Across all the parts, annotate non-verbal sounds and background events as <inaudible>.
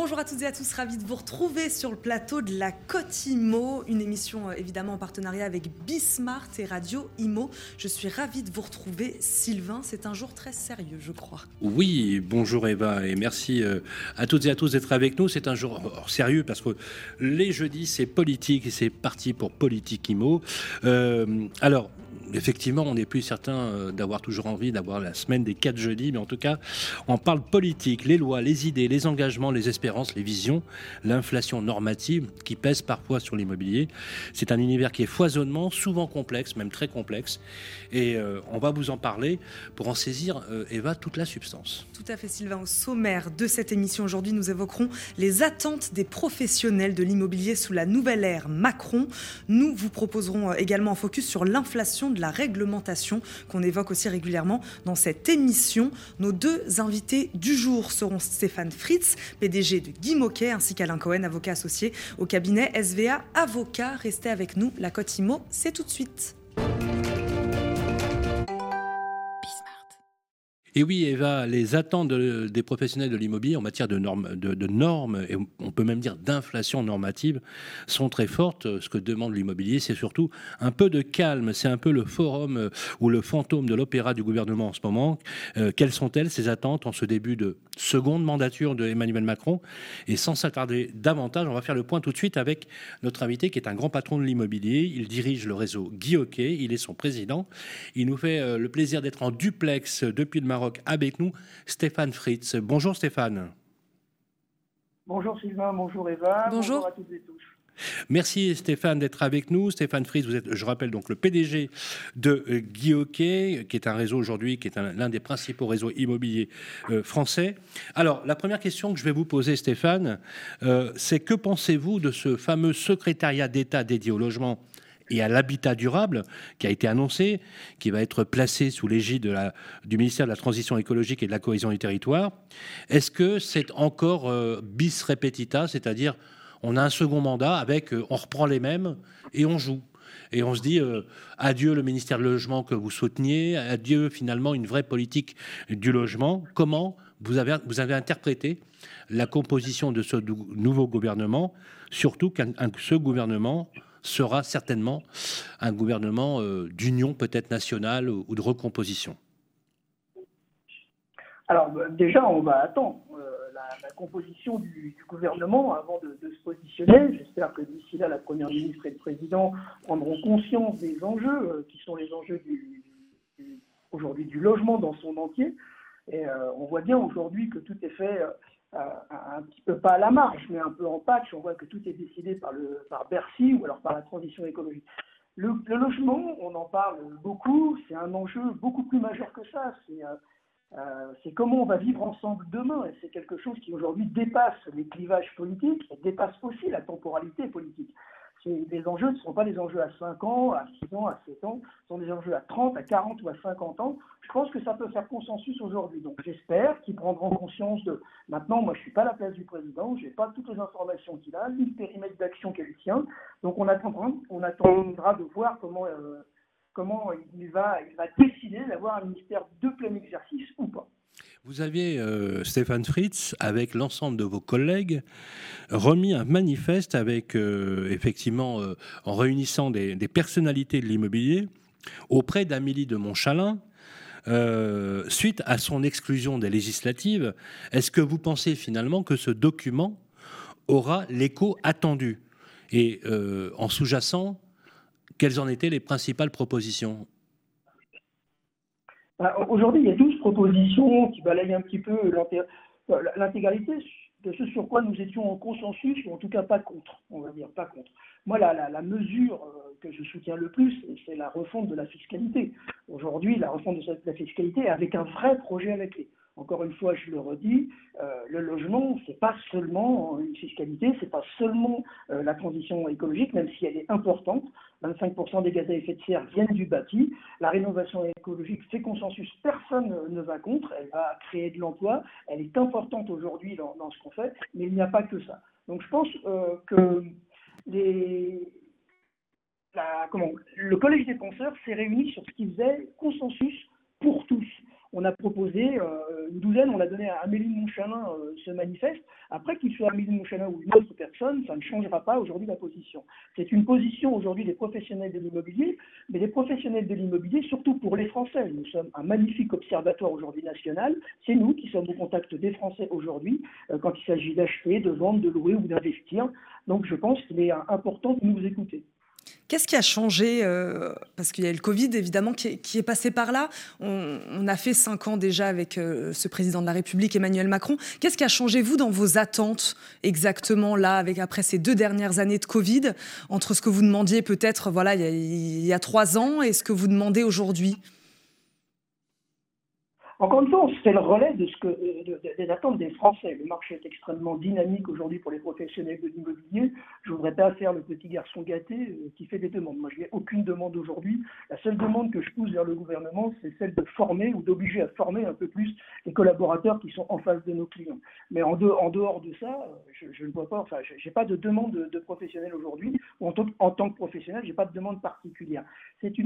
Bonjour à toutes et à tous, ravi de vous retrouver sur le plateau de la Côte Imo, une émission euh, évidemment en partenariat avec Bismart et Radio Imo. Je suis ravie de vous retrouver, Sylvain. C'est un jour très sérieux, je crois. Oui, bonjour Eva et merci euh, à toutes et à tous d'être avec nous. C'est un jour sérieux parce que les jeudis c'est politique et c'est parti pour Politique Imo. Euh, alors, effectivement, on n'est plus certain euh, d'avoir toujours envie d'avoir la semaine des quatre jeudis, mais en tout cas, on parle politique, les lois, les idées, les engagements, les espérances, les visions, l'inflation normative qui pèse parfois sur l'immobilier. C'est un univers qui est foisonnement, souvent complexe, même très complexe, et euh, on va vous en parler pour en saisir, euh, Eva, toute la substance. Tout à fait, Sylvain. Au sommaire de cette émission aujourd'hui, nous évoquerons les attentes des professionnels de l'immobilier sous la nouvelle ère Macron. Nous vous proposerons également un focus sur l'inflation la réglementation qu'on évoque aussi régulièrement dans cette émission. Nos deux invités du jour seront Stéphane Fritz, PDG de Guy Moquet, ainsi qu'Alain Cohen, avocat associé au cabinet SVA Avocat. Restez avec nous, la Côte Imo, c'est tout de suite. Et oui, Eva, les attentes des professionnels de l'immobilier en matière de normes, de, normes, et on peut même dire d'inflation normative, sont très fortes. Ce que demande l'immobilier, c'est surtout un peu de calme. C'est un peu le forum euh, ou le fantôme de l'opéra du gouvernement en ce moment. Euh, quelles sont-elles, ces attentes, en ce début de seconde mandature de Emmanuel Macron? Et sans s'attarder davantage, on va faire le point tout de suite avec notre invité, qui est un grand patron de l'immobilier. Il dirige le réseau Guy il est son président. Il nous fait euh, le plaisir d'être en duplex depuis le Maroc avec nous Stéphane Fritz. Bonjour Stéphane. Bonjour Sylvain, bonjour Eva. Bonjour, à toutes et tous. Merci Stéphane d'être avec nous. Stéphane Fritz, vous êtes, je rappelle, donc le PDG de euh, Guy Hockey, qui est un réseau aujourd'hui, qui est l'un des principaux réseaux immobiliers euh, français. Alors, la première question que je vais vous poser, Stéphane, euh, c'est que pensez-vous de ce fameux secrétariat d'État dédié au logement et à l'habitat durable qui a été annoncé, qui va être placé sous l'égide du ministère de la Transition écologique et de la cohésion du territoire. Est-ce que c'est encore euh, bis repetita, c'est-à-dire on a un second mandat avec euh, on reprend les mêmes et on joue et on se dit euh, adieu le ministère du logement que vous souteniez, adieu finalement une vraie politique du logement. Comment vous avez, vous avez interprété la composition de ce nouveau gouvernement, surtout qu'un ce gouvernement sera certainement un gouvernement euh, d'union peut-être nationale ou de recomposition Alors bah, déjà, on va attendre euh, la, composition du, gouvernement avant de, se positionner. J'espère que d'ici là, la Première ministre et le Président prendront conscience des enjeux euh, qui sont les enjeux du, aujourd'hui du logement dans son entier. Et on voit bien aujourd'hui que tout est fait un petit peu pas à la marge, mais un peu en patch. On voit que tout est décidé par, le, par Bercy ou alors par la transition écologique. Le, logement, on en parle beaucoup, c'est un enjeu beaucoup plus majeur que ça. C'est euh, euh, comment on va vivre ensemble demain. Et c'est quelque chose qui aujourd'hui dépasse les clivages politiques et dépasse aussi la temporalité politique les enjeux ne sont pas des enjeux à 5 ans, à 6 ans, à 7 ans, ce sont des enjeux à 30, à 40 ou à 50 ans. Je pense que ça peut faire consensus aujourd'hui. Donc j'espère qu'ils prendront conscience de... Maintenant, moi je ne suis pas à la place du président, je n'ai pas toutes les informations qu'il a, ni le périmètre d'action qu'elle tient. Donc on attendra, on attendra de voir comment, euh, comment il, va, il va décider d'avoir un ministère de plein exercice ou pas. Vous aviez, euh, Stéphane Fritz, avec l'ensemble de vos collègues, remis un manifeste avec, euh, effectivement, euh, en réunissant des, personnalités de l'immobilier auprès d'Amélie de Montchalin, suite à son exclusion des législatives. Est-ce que vous pensez finalement que ce document aura l'écho attendu? Et en sous-jacent, quelles en étaient les principales propositions? Bah, aujourd'hui, il y a 12 propositions qui balayent un petit peu l'intégralité de ce sur quoi nous étions en consensus, ou en tout cas pas contre, on va dire, pas contre. Moi, la, la, mesure euh, que je soutiens le plus, c'est la refonte de la fiscalité. Aujourd'hui, la refonte de la fiscalité avec un vrai projet à la clé. Encore une fois, je le redis, euh, le logement, c'est pas seulement une fiscalité, c'est pas seulement euh, la transition écologique, même si elle est importante. 25% des gaz à effet de serre viennent du bâti. La rénovation écologique fait consensus, personne ne va contre. Elle va créer de l'emploi, elle est importante aujourd'hui dans, ce qu'on fait, mais il n'y a pas que ça. Donc je pense euh, que le Collège des penseurs s'est réuni sur ce qui faisait consensus pour tous. On a proposé euh, une douzaine, on l'a donné à Amélie Monchalin euh, ce manifeste. Après qu'il soit Amélie Monchalin ou une autre personne, ça ne changera pas aujourd'hui la position. C'est une position aujourd'hui des professionnels de l'immobilier, mais des professionnels de l'immobilier, surtout pour les Français. Nous sommes un magnifique observatoire aujourd'hui national. C'est nous qui sommes au contact des Français aujourd'hui euh, quand il s'agit d'acheter, de vendre, de louer ou d'investir. Donc je pense qu'il est important de nous écouter. Qu'est-ce qui a changé euh, Parce qu'il y a le Covid, évidemment, qui est, passé par là. On, a fait cinq ans déjà avec euh, ce président de la République, Emmanuel Macron. Qu'est-ce qui a changé, vous, dans vos attentes, exactement, là, avec, après ces deux dernières années de Covid, entre ce que vous demandiez peut-être voilà, il y a trois ans et ce que vous demandez aujourd'hui? Encore une fois, c'est le relais de ce que, des attentes des Français. Le marché est extrêmement dynamique aujourd'hui pour les professionnels de l'immobilier. Je ne voudrais pas faire le petit garçon gâté euh, qui fait des demandes. Moi, je n'ai aucune demande aujourd'hui. La seule demande que je pousse vers le gouvernement, c'est celle de former ou d'obliger à former un peu plus les collaborateurs qui sont en face de nos clients. Mais en, dehors de ça, je, ne vois pas, enfin, je n'ai pas de demande de, professionnels aujourd'hui. En, tant que professionnel, je n'ai pas de demande particulière.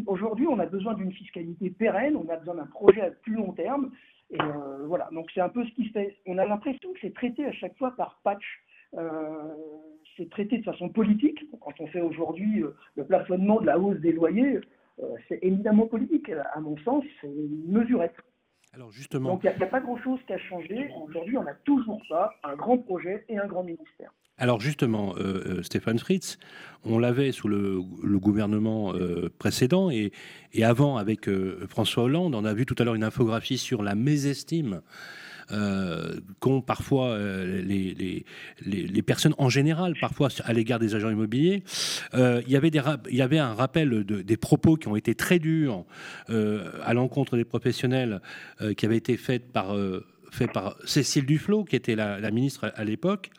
Aujourd'hui, on a besoin d'une fiscalité pérenne, on a besoin d'un projet à plus long terme. Et euh, voilà, donc c'est un peu ce qui se fait. On a l'impression que c'est traité à chaque fois par patch. Euh, c'est traité de façon politique. Quand on fait aujourd'hui euh, le plafonnement de la hausse des loyers, c'est évidemment politique. À mon sens, c'est une mesurette. Alors justement. Donc il n'y a, a, pas grand-chose qui a changé. Aujourd'hui, on n'a toujours pas un grand projet et un grand ministère. Alors justement, euh, euh, Stéphane Fritz, on l'avait sous le, gouvernement euh, précédent et, avant avec François Hollande. On a vu tout à l'heure une infographie sur la mésestime qu'ont parfois les, personnes en général, parfois à l'égard des agents immobiliers. il y avait un rappel des propos qui ont été très durs à l'encontre des professionnels qui avaient été faits par fait par Cécile Duflot, qui était la, ministre à, l'époque.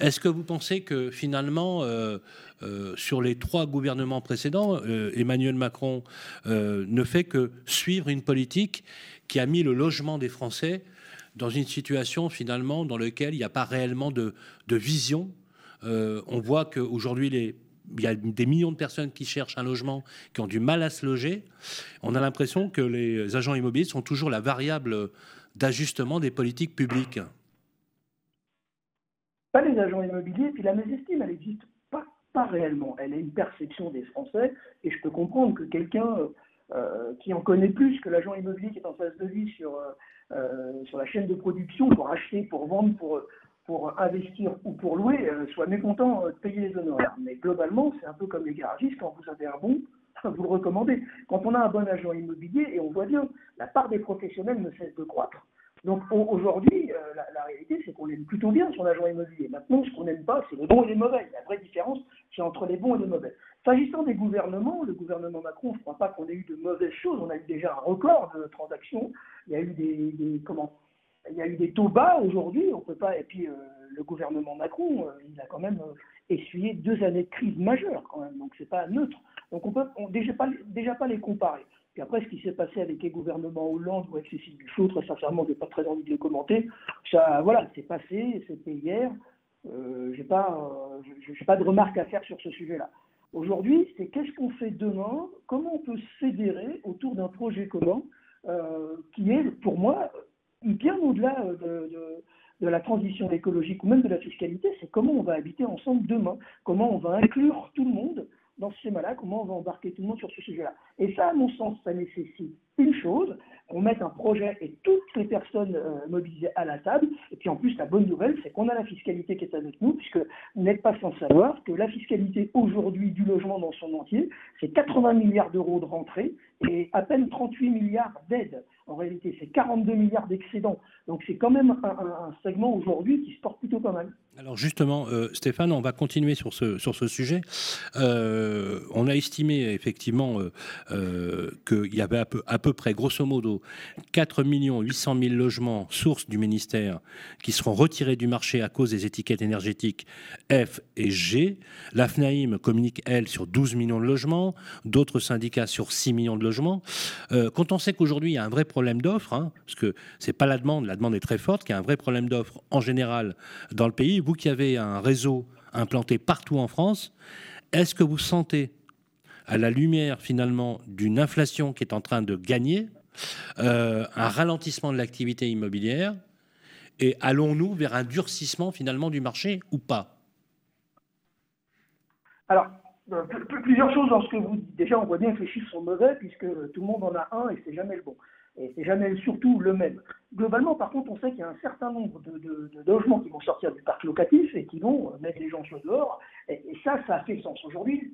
Est-ce que vous pensez que finalement, euh, euh, sur les trois gouvernements précédents, euh, Emmanuel Macron ne fait que suivre une politique qui a mis le logement des Français dans une situation finalement dans laquelle il n'y a pas réellement de, de vision? On voit qu'aujourd'hui, les il y a des millions de personnes qui cherchent un logement, qui ont du mal à se loger. On a l'impression que les agents immobiliers sont toujours la variable d'ajustement des politiques publiques Pas les agents immobiliers, puis la mésestime, elle n'existe pas, pas réellement. Elle est une perception des Français, et je peux comprendre que quelqu'un euh, qui en connaît plus que l'agent immobilier qui est en face de lui sur, euh, euh, sur la chaîne de production pour acheter, pour vendre, pour, pour investir ou pour louer, soit mécontent de payer les honoraires. Mais globalement, c'est un peu comme les garagistes, quand vous avez un bon, vous le recommandez. Quand on a un bon agent immobilier, et on voit bien, la part des professionnels ne cesse de croître. Donc aujourd'hui, euh, la, réalité, c'est qu'on aime plutôt bien son agent immobilier. Maintenant, ce qu'on n'aime pas, c'est les bons et les mauvais. La vraie différence, c'est entre les bons et les mauvais. S'agissant des gouvernements, le gouvernement Macron, je ne crois pas qu'on ait eu de mauvaises choses. On a eu déjà un record de transactions. Il y a eu des, comment Il y a eu des taux bas aujourd'hui. On peut pas. Et puis euh, le gouvernement Macron, euh, il a quand même essuyé deux années de crise majeure quand même. Donc c'est pas neutre. Donc on peut déjà pas déjà pas les comparer. Puis après, ce qui s'est passé avec les gouvernements Hollande ou avec Cécile Duflot, très sincèrement, je n'ai pas très envie de les commenter. Ça, voilà, c'est passé, c'était hier. Euh, je n'ai pas, euh, pas de remarques à faire sur ce sujet-là. Aujourd'hui, c'est qu'est-ce qu'on fait demain? Comment on peut se fédérer autour d'un projet commun euh, qui est, pour moi, bien au-delà de, de, la transition écologique ou même de la fiscalité, c'est comment on va habiter ensemble demain, comment on va inclure tout le monde dans ce schéma-là, comment on va embarquer tout le monde sur ce sujet-là. Et ça, à mon sens, ça nécessite une chose, qu'on mette un projet et toutes les personnes euh, mobilisées à la table. Et puis en plus, la bonne nouvelle, c'est qu'on a la fiscalité qui est avec nous, puisque vous n'êtes pas sans savoir que la fiscalité aujourd'hui du logement dans son entier, c'est 80 milliards d'euros de rentrée et à peine 38 milliards d'aides. En réalité, c'est 42 milliards d'excédents. Donc c'est quand même un, segment aujourd'hui qui se porte plutôt pas mal. Alors justement, euh, Stéphane, on va continuer sur ce, sur ce sujet. Euh, on a estimé effectivement qu'il y avait à peu, à peu près, grosso modo, 4 800 000 logements sources du ministère qui seront retirés du marché à cause des étiquettes énergétiques F et G. La FNAIM communique, elle, sur 12 millions de logements, d'autres syndicats sur 6 millions de logements. quand on sait qu'aujourd'hui, il y a un vrai problème problème d'offre, hein, parce que c'est pas la demande, la demande est très forte, qu'il y a un vrai problème d'offre en général dans le pays. Vous qui avez un réseau implanté partout en France, est-ce que vous sentez, à la lumière finalement d'une inflation qui est en train de gagner, un ralentissement de l'activité immobilière et allons-nous vers un durcissement finalement du marché ou pas? Alors, plusieurs choses dans ce que vous dites. Déjà, on voit bien que les chiffres sont mauvais puisque tout le monde en a un et c'est jamais le bon. Et c'est jamais surtout le même. Globalement, par contre, on sait qu'il y a un certain nombre de, logements qui vont sortir du parc locatif et qui vont mettre les gens sur dehors. Et, ça, ça a fait sens. Aujourd'hui,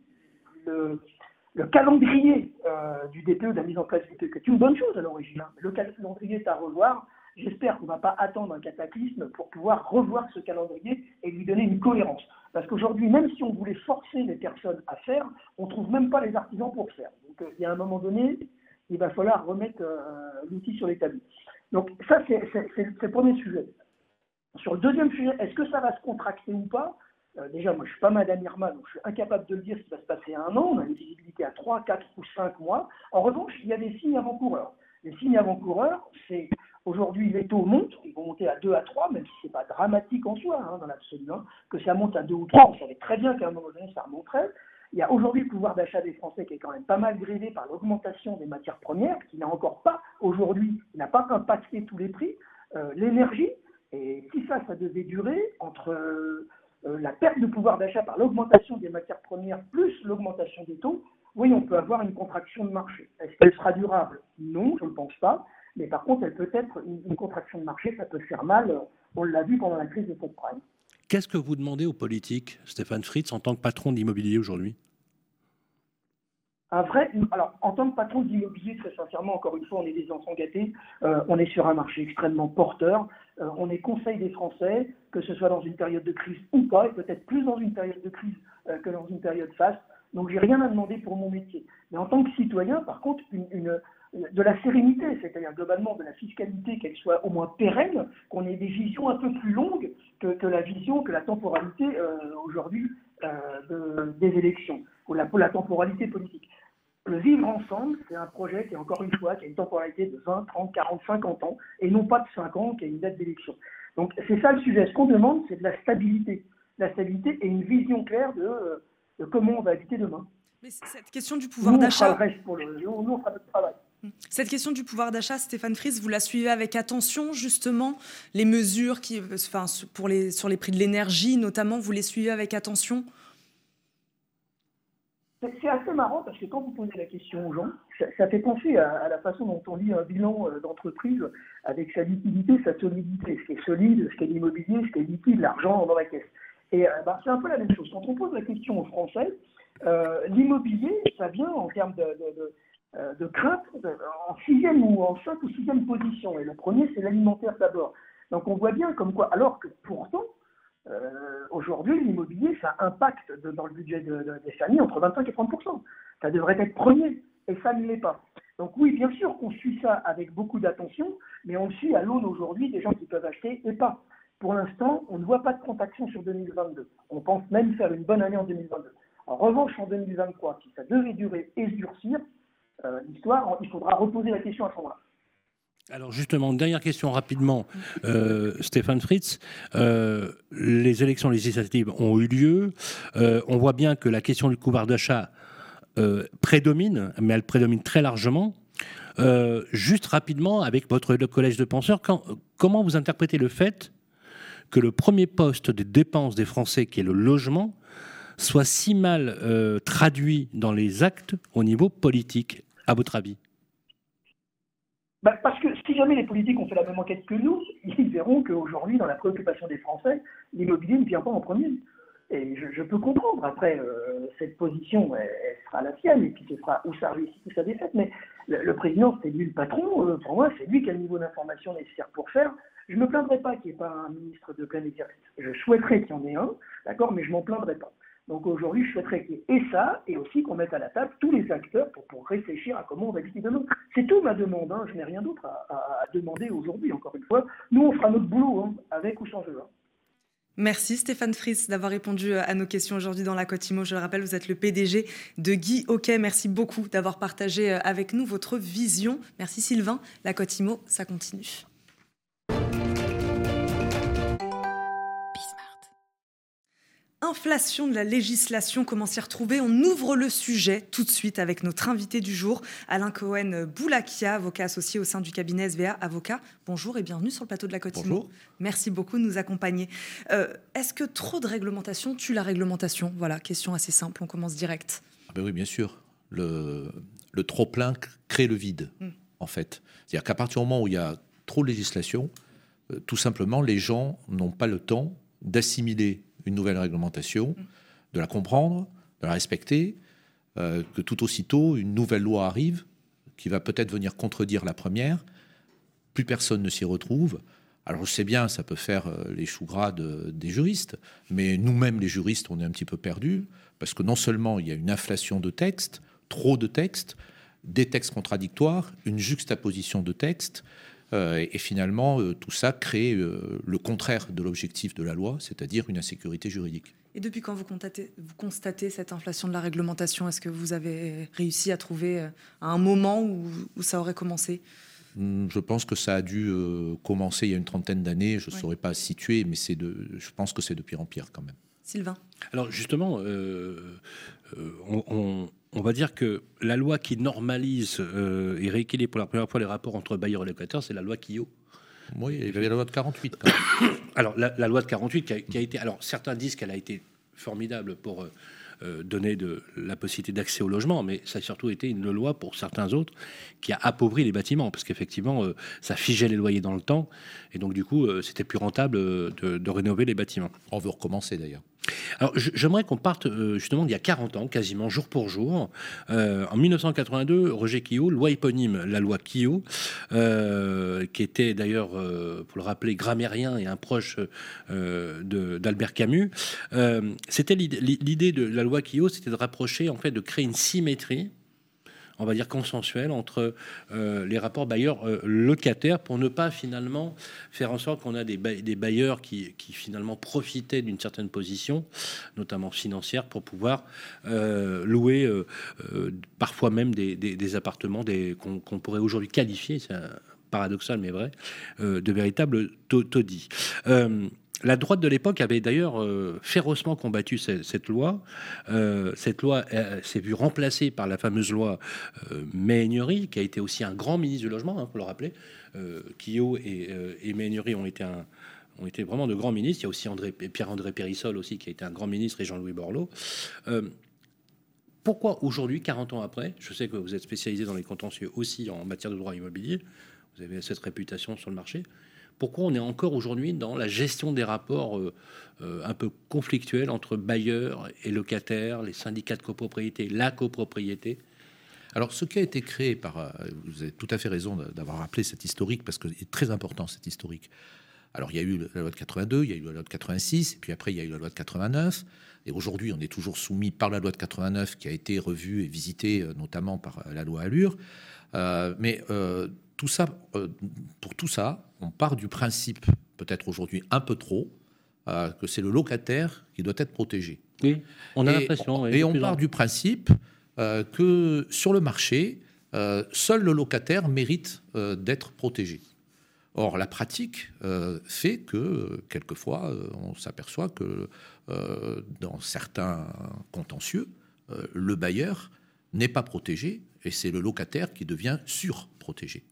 le, calendrier euh, du DPE, de la mise en place du DPE, qui est une bonne chose à l'origine, hein. le calendrier est à revoir. J'espère qu'on ne va pas attendre un cataclysme pour pouvoir revoir ce calendrier et lui donner une cohérence. Parce qu'aujourd'hui, même si on voulait forcer les personnes à faire, on ne trouve même pas les artisans pour faire. Donc euh, il y a un moment donné, il va falloir remettre euh, l'outil sur l'établi. Donc ça, c'est le premier sujet. Sur le deuxième sujet, est-ce que ça va se contracter ou pas? Euh, Déjà, moi, je suis pas Madame Irma, donc je suis incapable de le dire ce qui va se passer un an. On a une visibilité à 3, 4 ou 5 mois. En revanche, il y a des signes avant-coureurs. Les signes avant-coureurs, c'est Aujourd'hui, les taux montent, ils vont monter à 2 à 3, même si ce n'est pas dramatique en soi, hein, dans l'absolu. Hein. que ça monte à 2 ou 3, on savait très bien qu'à un moment donné, ça remonterait. Il y a aujourd'hui le pouvoir d'achat des Français qui est quand même pas mal grévé par l'augmentation des matières premières, qui n'a encore pas, aujourd'hui, n'a pas impacté tous les prix. Euh, l'énergie, et si ça, ça devait durer, entre la perte de pouvoir d'achat par l'augmentation des matières premières plus l'augmentation des taux, oui, on peut avoir une contraction de marché. Est-ce qu'elle sera durable? Non, je ne pense pas. Mais par contre, elle peut être une, contraction de marché, ça peut faire mal. On l'a vu pendant la crise de subprime. Qu'est-ce que vous demandez aux politiques, Stéphane Fritz, en tant que patron d'immobilier aujourd'hui? Un vrai, alors, en tant que patron d'immobilier, très sincèrement, encore une fois, on est des enfants gâtés. Euh, on est sur un marché extrêmement porteur. Euh, on est conseil des Français, que ce soit dans une période de crise ou pas, et peut-être plus dans une période de crise euh, que dans une période faste. Donc, j'ai rien à demander pour mon métier. Mais en tant que citoyen, par contre, une, de la sérénité, c'est-à-dire globalement de la fiscalité, qu'elle soit au moins pérenne, qu'on ait des visions un peu plus longues que, la vision, que la temporalité euh, aujourd'hui euh, des élections, ou la, la temporalité politique. Le vivre ensemble, c'est un projet qui, encore une fois, qui a une temporalité de 20, 30, 40, 50 ans, et non pas de 5 ans, qui a une date d'élection. Donc c'est ça le sujet. Ce qu'on demande, c'est de la stabilité. La stabilité et une vision claire de, comment on va habiter demain. Mais cette question du pouvoir d'achat. Nous, on fera notre travail. Cette question du pouvoir d'achat, Stéphane Fries, vous la suivez avec attention, justement, les mesures qui, enfin, pour les, sur les prix de l'énergie, notamment, vous les suivez avec attention? C'est assez marrant parce que quand vous posez la question aux gens, ça, fait penser à, la façon dont on lit un bilan euh, d'entreprise avec sa liquidité, sa solidité, ce qui est solide, ce qui est l'immobilier, ce qui est liquide, l'argent dans la caisse. Et euh, bah, c'est un peu la même chose. Quand on pose la question aux Français, euh, l'immobilier, ça vient en termes de euh, de crainte en sixième ou en cinq ou sixième position. Et le premier, c'est l'alimentaire d'abord. Donc on voit bien comme quoi, alors que pourtant, euh, aujourd'hui, l'immobilier, ça impacte dans le budget des familles entre 25 et 30% Ça devrait être premier, et ça ne l'est pas. Donc oui, bien sûr qu'on suit ça avec beaucoup d'attention, mais on le suit à l'aune aujourd'hui des gens qui peuvent acheter et pas. Pour l'instant, on ne voit pas de contraction sur 2022. On pense même faire une bonne année en 2022. En revanche, en 2023, si ça devait durer et durcir, euh, l'histoire, il faudra reposer la question à ce moment-là. Alors justement, dernière question rapidement, euh, Stéphane Fritz. Euh, les élections législatives ont eu lieu. on voit bien que la question du pouvoir d'achat prédomine, mais elle prédomine très largement. juste rapidement, avec votre collège de penseurs, comment vous interprétez le fait que le premier poste des dépenses des Français, qui est le logement, soit si mal traduit dans les actes au niveau politique à votre avis? Bah, Parce que jamais les politiques ont fait la même enquête que nous, ils verront qu'aujourd'hui, dans la préoccupation des Français, l'immobilier ne vient pas en premier. Et je, peux comprendre. Après, euh, cette position, elle, sera la sienne, et puis ce sera où ça réussit, où ça défaite. Mais le, président, c'est lui le patron. Euh, pour moi, c'est lui qui a le niveau d'information nécessaire pour faire. Je ne me plaindrais pas qu'il n'y ait pas un ministre de plein exercice. Je souhaiterais qu'il y en ait un, d'accord, mais je m'en plaindrais pas. Donc aujourd'hui, je souhaiterais qu'il y ait ça, et aussi qu'on mette à la table tous les acteurs pour, réfléchir à comment on va vivre demain. C'est tout ma demande, hein. je n'ai rien d'autre à, demander aujourd'hui, encore une fois. Nous, on fera notre boulot, hein, avec ou sans eux. Hein. Merci Stéphane Fries d'avoir répondu à nos questions aujourd'hui dans la Cotimo. Je le rappelle, vous êtes le PDG de Guy Hockey. Merci beaucoup d'avoir partagé euh, avec nous votre vision. Merci Sylvain. La Cotimo, ça continue. Inflation de la législation, comment s'y retrouver On ouvre le sujet tout de suite avec notre invité du jour, Alain Cohen-Boulakia, avocat associé au sein du cabinet SVA Avocat. Bonjour et bienvenue sur le plateau de la Côte Bonjour. Merci beaucoup de nous accompagner. Euh, est-ce que trop de réglementation tue la réglementation? Voilà, question assez simple, on commence direct. Ah ben oui, bien sûr. Le, le trop-plein crée le vide, hmm. en fait. C'est-à-dire qu'à partir du moment où il y a trop de législation, euh, tout simplement, les gens n'ont pas le temps d'assimiler une nouvelle réglementation, de la comprendre, de la respecter, euh, que tout aussitôt, une nouvelle loi arrive qui va peut-être venir contredire la première, plus personne ne s'y retrouve. Alors je sais bien, ça peut faire euh, les choux gras des juristes, mais nous-mêmes les juristes, on est un petit peu perdus, parce que non seulement il y a une inflation de textes, trop de textes, des textes contradictoires, une juxtaposition de textes, et finalement, euh, tout ça crée euh, le contraire de l'objectif de la loi, c'est-à-dire une insécurité juridique. Et depuis quand vous constatez, vous constatez cette inflation de la réglementation? Est-ce que vous avez réussi à trouver un moment où, ça aurait commencé? Hmm, je pense que ça a dû commencer il y a une trentaine d'années. Je ne saurais pas situer, mais de, je pense que c'est de pire en pire quand même. Sylvain Alors justement, on, on va dire que la loi qui normalise euh, et rééquilibre pour la première fois les rapports entre bailleurs et locataires, c'est la loi Quillot. Oui, il y avait la loi de 48. <coughs> alors, la, loi de 48 qui a, été. Alors, certains disent qu'elle a été formidable pour euh, euh, donner de, la possibilité d'accès au logement, mais ça a surtout été une loi pour certains autres qui a appauvri les bâtiments, parce qu'effectivement, ça figeait les loyers dans le temps, et donc, du coup, c'était plus rentable de, de rénover les bâtiments. On veut recommencer d'ailleurs. Alors, j'aimerais qu'on parte euh, justement d'il y a 40 ans, quasiment jour pour jour. Euh, en 1982, Roger Quillot, loi éponyme, la loi Quillot, euh, qui était d'ailleurs, pour le rappeler, grammairien et un proche d'Albert Camus. c'était l'idée de la loi Quillot, c'était de rapprocher, en fait, de créer une symétrie on va dire, consensuel entre euh, les rapports bailleurs-locataires euh, pour ne pas finalement faire en sorte qu'on a des, bailleurs qui, finalement profitaient d'une certaine position, notamment financière, pour pouvoir euh, louer parfois même des, appartements qu'on pourrait aujourd'hui qualifier, c'est paradoxal mais vrai, de véritables taudis. La droite de l'époque avait d'ailleurs euh, férocement combattu cette, loi. Euh, cette loi euh, s'est vue remplacée par la fameuse loi Méhaignerie, qui a été aussi un grand ministre du logement, hein, pour le rappeler. Quillot et, et ont été, vraiment de grands ministres. Il y a aussi André, Pierre-André Périssol qui a été un grand ministre, et Jean-Louis Borloo. pourquoi aujourd'hui, 40 ans après, je sais que vous êtes spécialisé dans les contentieux aussi en matière de droit immobilier, vous avez cette réputation sur le marché, pourquoi on est encore aujourd'hui dans la gestion des rapports euh, euh, un peu conflictuels entre bailleurs et locataires, les syndicats de copropriété, la copropriété? Alors, ce qui a été créé par, euh, vous avez tout à fait raison d'avoir rappelé cet historique parce que c'est très important cet historique. Alors, il y a eu la loi de 82, il y a eu la loi de 86, et puis après, il y a eu la loi de 89. Et aujourd'hui, on est toujours soumis par la loi de 89 qui a été revue et visitée notamment par la loi Allure. mais tout ça, euh, pour tout ça, on part du principe, peut-être aujourd'hui un peu trop, euh, que c'est le locataire qui doit être protégé. Oui, on a l'impression. Et on part du principe euh, que sur le marché, seul le locataire mérite d'être protégé. Or, la pratique fait que, quelquefois, on s'aperçoit que dans certains contentieux, le bailleur n'est pas protégé et c'est le locataire qui devient surprotégé.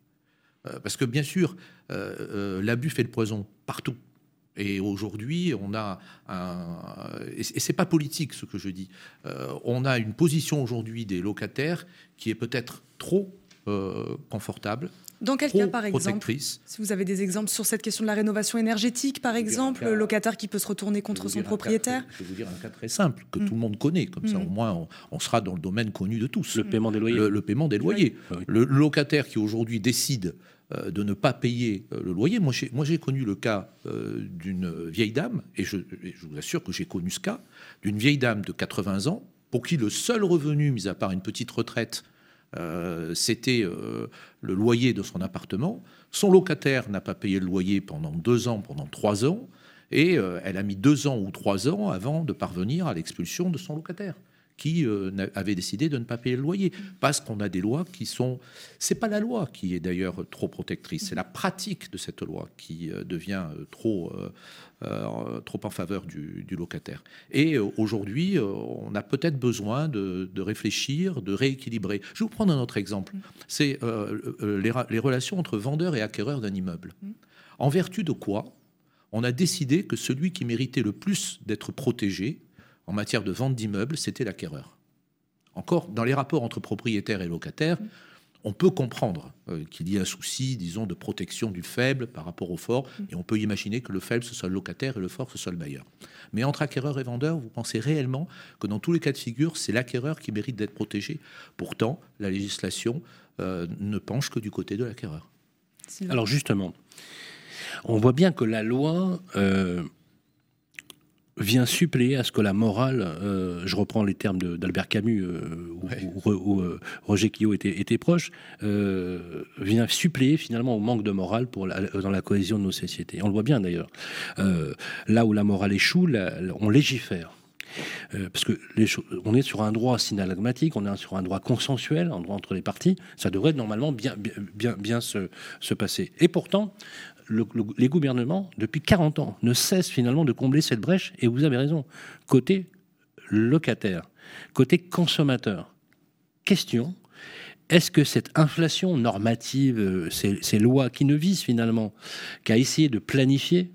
Euh, parce que bien sûr, euh, euh, l'abus fait le poison partout. Et aujourd'hui, on a un. Et c'est pas politique ce que je dis. on a une position aujourd'hui des locataires qui est peut-être trop confortable. Dans quel cas, par exemple Si vous avez des exemples sur cette question de la rénovation énergétique, par exemple, le locataire qui peut se retourner contre son propriétaire Je vais vous dire un cas très simple que tout le monde connaît. Comme ça, mm. au moins, on, sera dans le domaine connu de tous. Le paiement des loyers. Le, paiement des loyers. Ah le locataire qui aujourd'hui décide euh, de ne pas payer euh, le loyer. Moi, j'ai connu le cas euh, d'une vieille dame, et je, vous assure que j'ai connu ce cas, d'une vieille dame de 80 ans, pour qui le seul revenu, mis à part une petite retraite, c'était le loyer de son appartement. Son locataire n'a pas payé le loyer pendant deux ans, pendant trois ans, et elle a mis deux ans ou trois ans avant de parvenir à l'expulsion de son locataire qui euh, avait décidé de ne pas payer le loyer. Parce qu'on a des lois qui sont c'est pas la loi qui est d'ailleurs trop protectrice c'est la pratique de cette loi qui euh, devient euh, trop trop en faveur du, locataire. Et aujourd'hui on a peut-être besoin de, réfléchir de rééquilibrer. Je vais vous prendre un autre exemple. C'est les, les, relations entre vendeurs et acquéreurs d'un immeuble. En vertu de quoi on a décidé que celui qui méritait le plus d'être protégé en matière de vente d'immeubles, c'était l'acquéreur. Encore, dans les rapports entre propriétaires et locataires, on peut comprendre euh, qu'il y ait un souci, disons, de protection du faible par rapport au fort, et on peut imaginer que le faible, ce soit le locataire et le fort, ce soit le bailleur. Mais entre acquéreur et vendeur, vous pensez réellement que dans tous les cas de figure, c'est l'acquéreur qui mérite d'être protégé? Pourtant, la législation euh, ne penche que du côté de l'acquéreur. Alors justement, on voit bien que la loi... Euh, vient suppléer à ce que la morale, euh, je reprends les termes d'Albert Camus, euh, où, euh, Roger Quillot était, était proche, vient suppléer finalement au manque de morale pour dans la cohésion de nos sociétés. On le voit bien d'ailleurs. là où la morale échoue, on légifère. parce que les on est sur un droit synalagmatique, on est sur un droit consensuel, un droit entre les parties. Ça devrait normalement bien, bien, bien se, se passer. Et pourtant, les gouvernements, depuis 40 ans, ne cessent finalement de combler cette brèche, et vous avez raison, côté locataire, côté consommateur. Question, est-ce que cette inflation normative, euh, ces, lois qui ne visent finalement qu'à essayer de planifier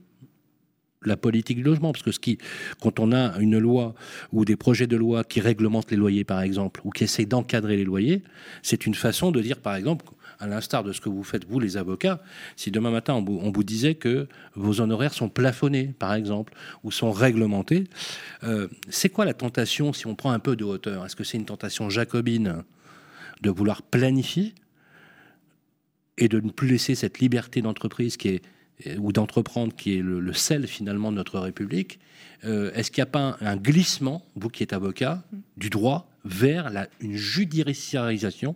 la politique de logement, parce que ce qui, quand on a une loi ou des projets de loi qui réglementent les loyers, par exemple, ou qui essayent d'encadrer les loyers, c'est une façon de dire, par exemple, à l'instar de ce que vous faites, vous, les avocats, si demain matin on vous, disait que vos honoraires sont plafonnés, par exemple, ou sont réglementés, euh, c'est quoi la tentation si on prend un peu de hauteur Est-ce que c'est une tentation jacobine de vouloir planifier et de ne plus laisser cette liberté d'entreprise qui est ou d'entreprendre qui est le, sel finalement de notre République, euh, est-ce qu'il n'y a pas un, glissement, vous qui êtes avocat, du droit vers une judiciarisation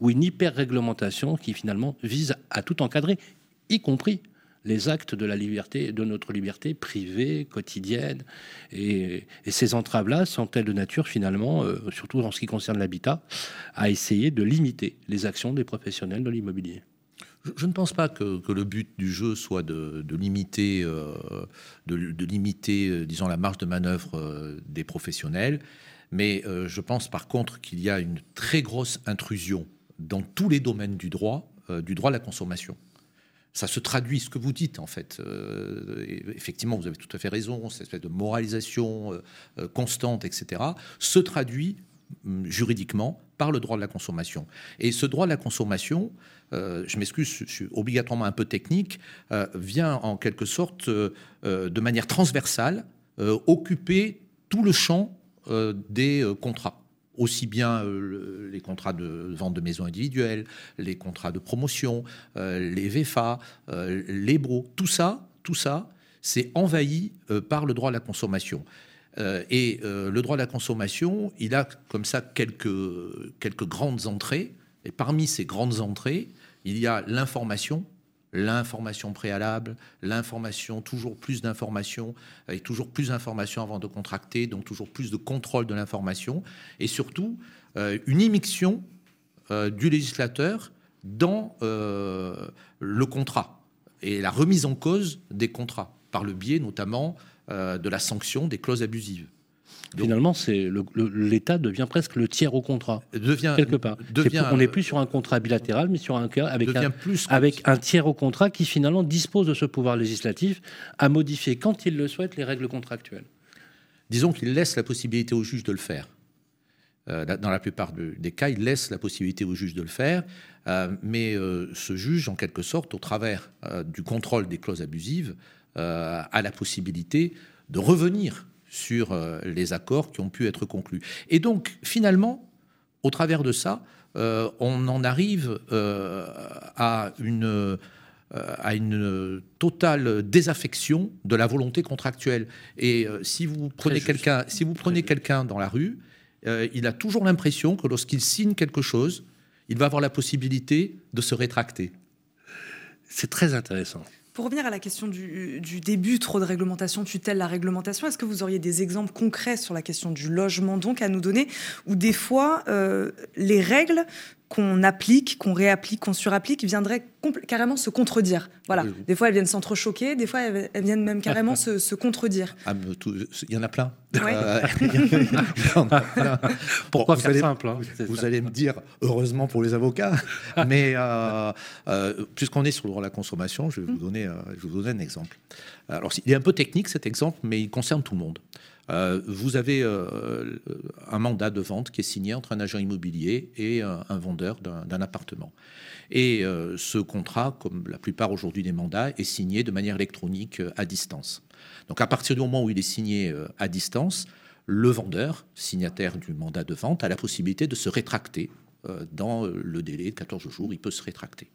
ou une hyper-réglementation qui finalement vise à tout encadrer, y compris les actes de la liberté, de notre liberté privée, quotidienne. Et, ces entraves-là sont-elles de nature, finalement, euh, surtout en ce qui concerne l'habitat, à essayer de limiter les actions des professionnels de l'immobilier? Je, ne pense pas que, le but du jeu soit de, limiter, de, limiter euh, disons, la marge de manœuvre euh, des professionnels. Mais euh, je pense par contre qu'il y a une très grosse intrusion dans tous les domaines du droit, euh, du droit à la consommation. Ça se traduit, ce que vous dites en fait. Euh, effectivement, vous avez tout à fait raison, cette espèce de moralisation constante, etc., se traduit hum, juridiquement par le droit de la consommation. Et ce droit de la consommation, je m'excuse, je suis obligatoirement un peu technique, vient en quelque sorte de manière transversale occuper tout le champ des euh, contrats aussi bien euh, les contrats de vente de maisons individuelles, les contrats de promotion, les VFA, les BRO, tout ça, tout ça, c'est envahi par le droit à la consommation. et le droit à la consommation, il a comme ça quelques, quelques grandes entrées. Et parmi ces grandes entrées, il y a l'information, l'information préalable, l'information, toujours plus d'informations, et toujours plus d'informations avant de contracter, donc toujours plus de contrôle de l'information, et surtout euh, une immixtion euh, du législateur dans euh, le contrat et la remise en cause des contrats, par le biais notamment de la sanction des clauses abusives. Finalement, c'est l'État devient presque le tiers au contrat. Devient quelque part. on n'est plus sur un contrat bilatéral, mais sur un cas avec un, avec un tiers au contrat qui finalement dispose de ce pouvoir législatif à modifier quand il le souhaite les règles contractuelles. Disons qu'il laisse la possibilité au juge de le faire. Euh, dans la plupart des cas, il laisse la possibilité au juge de le faire, euh, mais euh, ce juge, en quelque sorte, au travers du contrôle des clauses abusives, a la possibilité de revenir sur euh, les accords qui ont pu être conclus. Et donc, finalement, au travers de ça, euh, on en arrive euh, à une à une totale désaffection de la volonté contractuelle. Et si vous prenez quelqu'un, si vous prenez quelqu'un dans la rue, il a toujours l'impression que lorsqu'il signe quelque chose, il va avoir la possibilité de se rétracter. C'est très intéressant. Pour revenir à la question du, début, trop de réglementation, tutelle la réglementation, est-ce que vous auriez des exemples concrets sur la question du logement donc à nous donner, où des fois euh, les règles qu'on applique, qu'on réapplique, qu'on surapplique, viendraient carrément se contredire. Voilà. Des fois, elles viennent s'entrechoquer, des fois, elles, viennent même carrément se, contredire. Ah, il y en a plein. <laughs> Pourquoi faire simple hein, Vous allez me dire, heureusement pour les avocats, <laughs> mais euh, euh, puisqu'on est sur le droit à la consommation, je vais, vous hum. donner, euh, je vais vous donner un exemple. Alors, il est un peu technique cet exemple, mais il concerne tout le monde. Euh, vous avez euh, un mandat de vente qui est signé entre un agent immobilier et euh, un vendeur d'un appartement. Et ce contrat, comme la plupart aujourd'hui des mandats, est signé de manière électronique à distance. Donc à partir du moment où il est signé à distance, le vendeur, signataire du mandat de vente, a la possibilité de se rétracter dans le délai de 14 jours. Il peut se rétracter.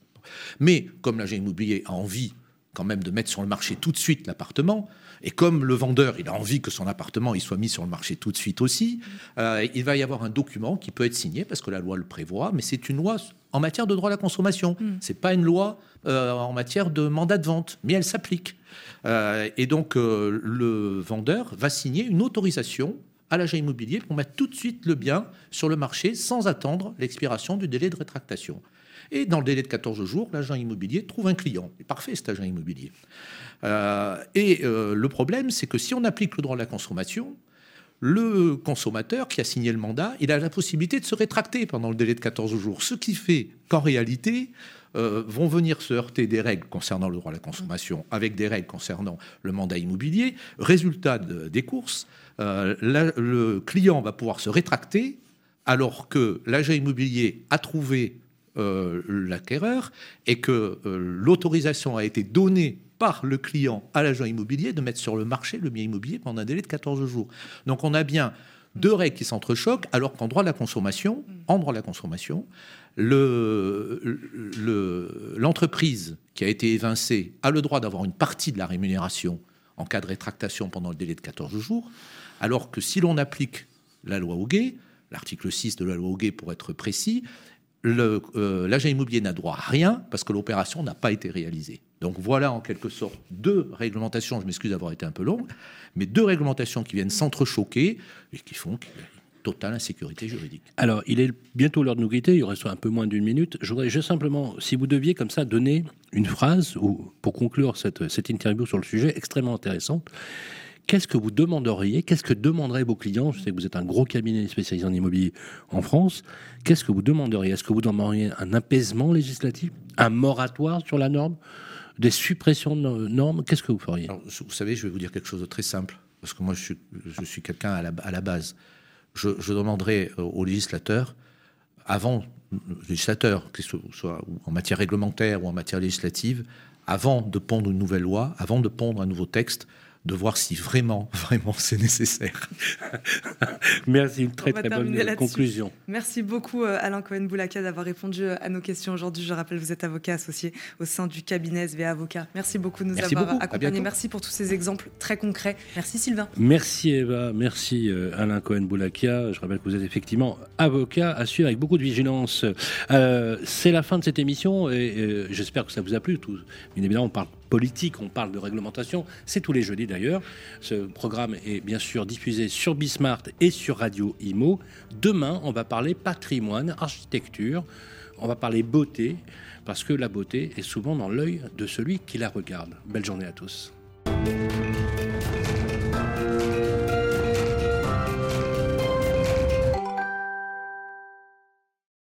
Mais comme l'agent immobilier a envie quand même de mettre sur le marché tout de suite l'appartement, et comme le vendeur, il a envie que son appartement il soit mis sur le marché tout de suite aussi, euh, il va y avoir un document qui peut être signé parce que la loi le prévoit, mais c'est une loi en matière de droit à la consommation. Ce mm. C'est pas une loi euh, en matière de mandat de vente, mais elle s'applique. Euh, et donc le vendeur va signer une autorisation à l'agent immobilier pour mettre tout de suite le bien sur le marché sans attendre l'expiration du délai de rétractation. Et dans le délai de 14 jours, l'agent immobilier trouve un client. C'est parfait cet agent immobilier. Euh, et euh, le problème, c'est que si on applique le droit de la consommation, le consommateur qui a signé le mandat, il a la possibilité de se rétracter pendant le délai de 14 jours. Ce qui fait qu'en réalité, euh, vont venir se heurter des règles concernant le droit à la consommation avec des règles concernant le mandat immobilier. Résultat des courses, le client va pouvoir se rétracter alors que l'agent immobilier a trouvé l'acquéreur et que l'autorisation a été donnée par le client à l'agent immobilier de mettre sur le marché le bien immobilier pendant un délai de 14 jours. Donc on a bien deux règles qui s'entrechoquent, alors qu'en droit de la consommation, en droit de la consommation, l'entreprise qui a été évincée a le droit d'avoir une partie de la rémunération en cas de rétractation pendant le délai de 14 jours, alors que si l'on applique la loi Hoguet, l'article 6 de la loi Hoguet pour être précis, euh, l'agent immobilier n'a droit à rien parce que l'opération n'a pas été réalisée. Donc voilà en quelque sorte deux réglementations, je m'excuse d'avoir été un peu long, mais deux réglementations qui viennent s'entrechoquer et qui font une totale insécurité juridique. Alors il est bientôt l'heure de nous quitter, il reste un peu moins d'une minute. Je voudrais juste simplement, si vous deviez comme ça donner une phrase ou pour conclure cette interview sur le sujet extrêmement intéressante, qu'est-ce que vous demanderiez Qu'est-ce que demanderaient vos clients? Je sais que vous êtes un gros cabinet spécialisé en immobilier en France. Qu'est-ce que vous demanderiez? Est-ce que vous demanderiez un apaisement législatif Un moratoire sur la norme Des suppressions de normes? Qu'est-ce que vous feriez? Vous savez, je vais vous dire quelque chose de très simple. Parce que moi, je suis, je suis quelqu'un à la, à la, base. Je, je demanderais aux législateurs, avant, législateurs, que ce soit en matière réglementaire ou en matière législative, avant de pondre une nouvelle loi, avant de pondre un nouveau texte, de voir si vraiment, <laughs> vraiment c'est nécessaire. Merci, une très très bonne conclusion. Merci beaucoup euh, Alain Cohen-Boulaka d'avoir répondu euh, à nos questions aujourd'hui. Je rappelle, vous êtes avocat associé au sein du cabinet SVA Avocat. Merci beaucoup de nous avoir accompagnés. Merci pour tous ces exemples très concrets. Merci Sylvain. Merci Eva, merci euh, Alain Cohen-Boulaka. Je rappelle que vous êtes effectivement avocat à suivre avec beaucoup de vigilance. c'est la fin de cette émission et j'espère que ça vous a plu. Tout. Bien évidemment, on parle politique, on parle de réglementation, c'est tous les jeudis d'ailleurs. Ce programme est bien sûr diffusé sur Bismart et sur Radio Imo. Demain, on va parler patrimoine, architecture, on va parler beauté, parce que la beauté est souvent dans l'œil de celui qui la regarde. Belle journée à tous.